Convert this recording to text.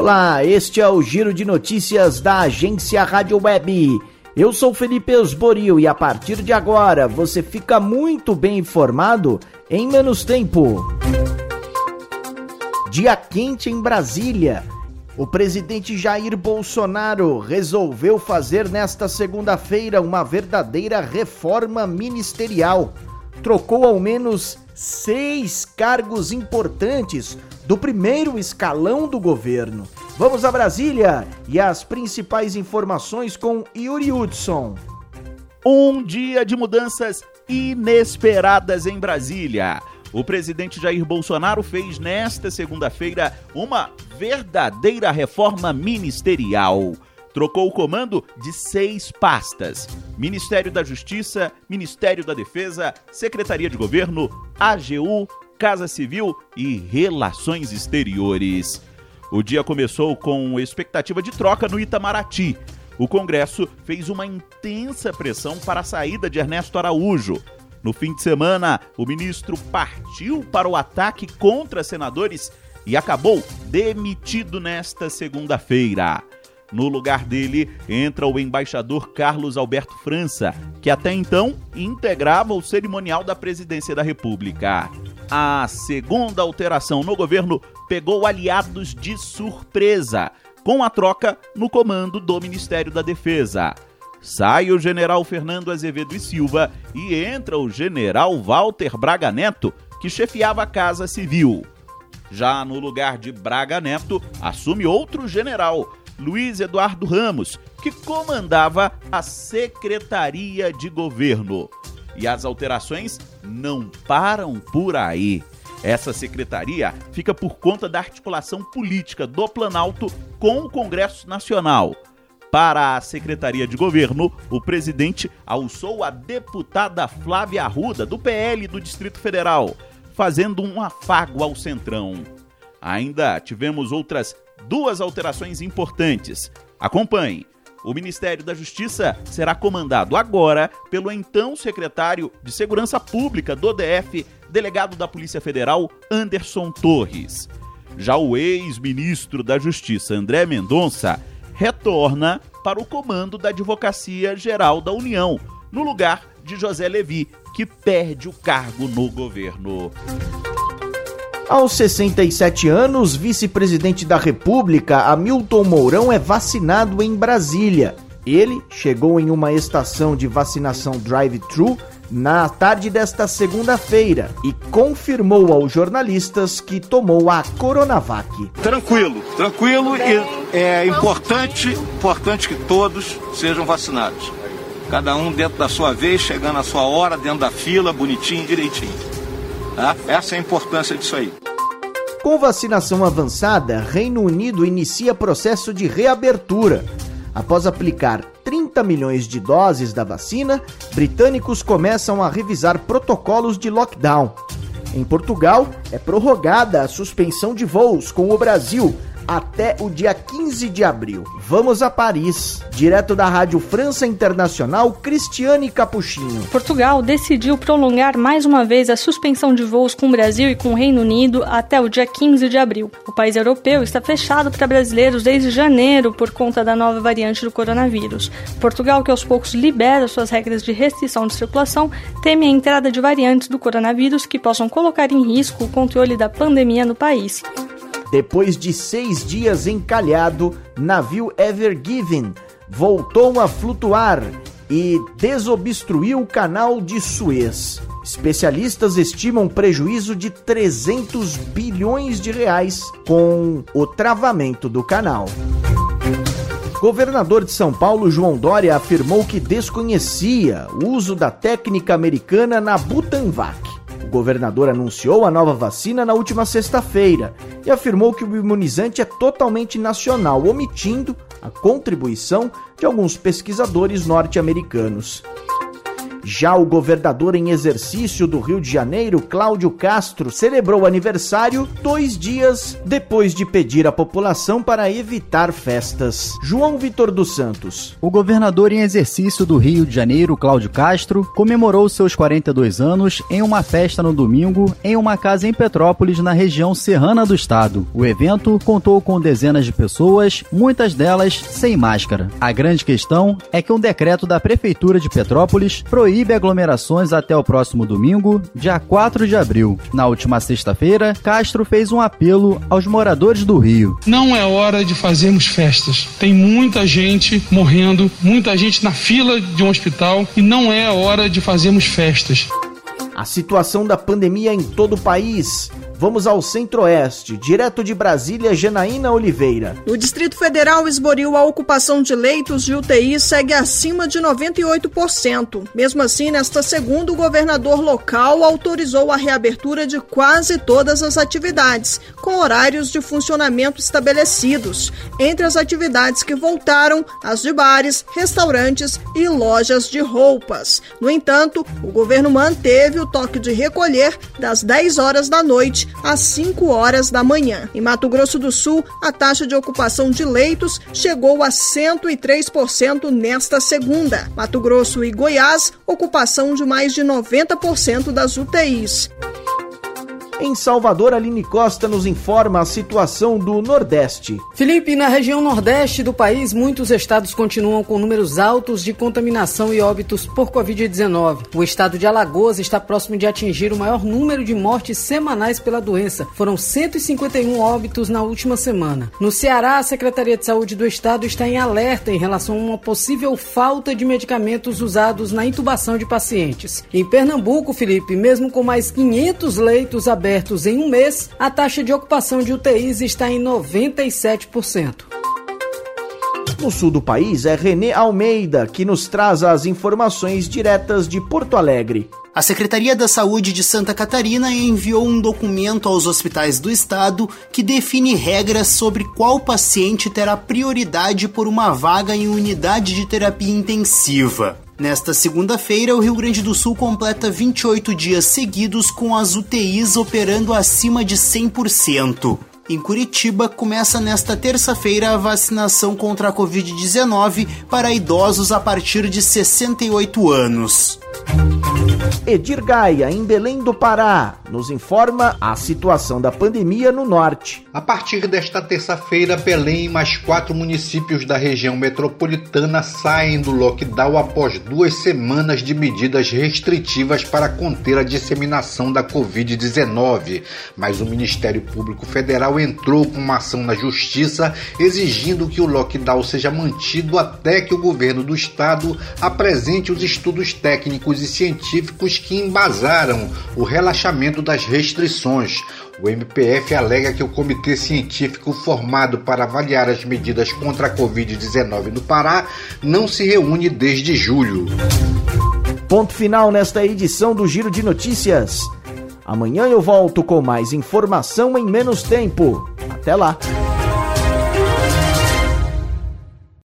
Olá, este é o Giro de Notícias da agência Rádio Web. Eu sou Felipe Osborio e a partir de agora você fica muito bem informado em menos tempo. Dia quente em Brasília. O presidente Jair Bolsonaro resolveu fazer nesta segunda-feira uma verdadeira reforma ministerial. Trocou ao menos seis cargos importantes do primeiro escalão do governo. Vamos a Brasília e as principais informações com Yuri Hudson. Um dia de mudanças inesperadas em Brasília. O presidente Jair Bolsonaro fez nesta segunda-feira uma verdadeira reforma ministerial. Trocou o comando de seis pastas: Ministério da Justiça, Ministério da Defesa, Secretaria de Governo, AGU, Casa Civil e Relações Exteriores. O dia começou com expectativa de troca no Itamaraty. O Congresso fez uma intensa pressão para a saída de Ernesto Araújo. No fim de semana, o ministro partiu para o ataque contra senadores e acabou demitido nesta segunda-feira. No lugar dele entra o embaixador Carlos Alberto França, que até então integrava o cerimonial da presidência da República. A segunda alteração no governo pegou aliados de surpresa, com a troca no comando do Ministério da Defesa. Sai o general Fernando Azevedo e Silva e entra o general Walter Braga Neto, que chefiava a Casa Civil. Já no lugar de Braga Neto, assume outro general, Luiz Eduardo Ramos, que comandava a Secretaria de Governo. E as alterações não param por aí. Essa secretaria fica por conta da articulação política do Planalto com o Congresso Nacional. Para a Secretaria de Governo, o presidente alçou a deputada Flávia Arruda, do PL do Distrito Federal, fazendo um afago ao Centrão. Ainda tivemos outras duas alterações importantes. Acompanhe. O Ministério da Justiça será comandado agora pelo então secretário de Segurança Pública do DF, delegado da Polícia Federal, Anderson Torres. Já o ex-ministro da Justiça, André Mendonça, retorna para o comando da Advocacia Geral da União, no lugar de José Levi, que perde o cargo no governo. Aos 67 anos, vice-presidente da República, Hamilton Mourão, é vacinado em Brasília. Ele chegou em uma estação de vacinação drive-thru na tarde desta segunda-feira e confirmou aos jornalistas que tomou a Coronavac. Tranquilo, tranquilo e é importante, importante que todos sejam vacinados. Cada um dentro da sua vez, chegando a sua hora, dentro da fila, bonitinho, direitinho. Tá? Essa é a importância disso aí. Com vacinação avançada, Reino Unido inicia processo de reabertura. Após aplicar 30 milhões de doses da vacina, britânicos começam a revisar protocolos de lockdown. Em Portugal, é prorrogada a suspensão de voos com o Brasil até o dia 15 de abril. Vamos a Paris. Direto da Rádio França Internacional, Cristiane Capuchinho. Portugal decidiu prolongar mais uma vez a suspensão de voos com o Brasil e com o Reino Unido até o dia 15 de abril. O país europeu está fechado para brasileiros desde janeiro por conta da nova variante do coronavírus. Portugal, que aos poucos libera suas regras de restrição de circulação, teme a entrada de variantes do coronavírus que possam colocar em risco o controle da pandemia no país. Depois de seis dias encalhado, navio Ever Given voltou a flutuar e desobstruiu o canal de Suez. Especialistas estimam prejuízo de 300 bilhões de reais com o travamento do canal. Governador de São Paulo, João Dória, afirmou que desconhecia o uso da técnica americana na Butanvac. O governador anunciou a nova vacina na última sexta-feira e afirmou que o imunizante é totalmente nacional, omitindo a contribuição de alguns pesquisadores norte-americanos. Já o governador em exercício do Rio de Janeiro, Cláudio Castro, celebrou aniversário dois dias depois de pedir à população para evitar festas. João Vitor dos Santos. O governador em exercício do Rio de Janeiro, Cláudio Castro, comemorou seus 42 anos em uma festa no domingo em uma casa em Petrópolis, na região serrana do estado. O evento contou com dezenas de pessoas, muitas delas sem máscara. A grande questão é que um decreto da Prefeitura de Petrópolis proíbe aglomerações até o próximo domingo, dia 4 de abril. Na última sexta-feira, Castro fez um apelo aos moradores do Rio. Não é hora de fazermos festas. Tem muita gente morrendo, muita gente na fila de um hospital e não é hora de fazermos festas. A situação da pandemia em todo o país Vamos ao Centro-Oeste, direto de Brasília, Janaína Oliveira. No Distrito Federal, esboriu a ocupação de leitos de UTI segue acima de 98%. Mesmo assim, nesta segunda, o governador local autorizou a reabertura de quase todas as atividades, com horários de funcionamento estabelecidos. Entre as atividades que voltaram, as de bares, restaurantes e lojas de roupas. No entanto, o governo manteve o toque de recolher das 10 horas da noite às 5 horas da manhã. Em Mato Grosso do Sul, a taxa de ocupação de leitos chegou a 103% nesta segunda. Mato Grosso e Goiás, ocupação de mais de 90% das UTIs. Em Salvador, Aline Costa nos informa a situação do Nordeste. Felipe, na região Nordeste do país, muitos estados continuam com números altos de contaminação e óbitos por Covid-19. O estado de Alagoas está próximo de atingir o maior número de mortes semanais pela doença. Foram 151 óbitos na última semana. No Ceará, a Secretaria de Saúde do estado está em alerta em relação a uma possível falta de medicamentos usados na intubação de pacientes. Em Pernambuco, Felipe, mesmo com mais 500 leitos abertos, abertos em um mês, a taxa de ocupação de UTIs está em 97%. No sul do país é Renê Almeida que nos traz as informações diretas de Porto Alegre. A Secretaria da Saúde de Santa Catarina enviou um documento aos hospitais do estado que define regras sobre qual paciente terá prioridade por uma vaga em unidade de terapia intensiva. Nesta segunda-feira, o Rio Grande do Sul completa 28 dias seguidos com as UTIs operando acima de 100%. Em Curitiba, começa nesta terça-feira a vacinação contra a Covid-19 para idosos a partir de 68 anos. Edir Gaia, em Belém do Pará, nos informa a situação da pandemia no norte. A partir desta terça-feira, Belém e mais quatro municípios da região metropolitana saem do lockdown após duas semanas de medidas restritivas para conter a disseminação da Covid-19. Mas o Ministério Público Federal entrou com uma ação na Justiça exigindo que o lockdown seja mantido até que o governo do estado apresente os estudos técnicos e científicos que embasaram o relaxamento das restrições. O MPF alega que o comitê científico formado para avaliar as medidas contra a Covid-19 no Pará não se reúne desde julho. Ponto final nesta edição do Giro de Notícias. Amanhã eu volto com mais informação em menos tempo. Até lá!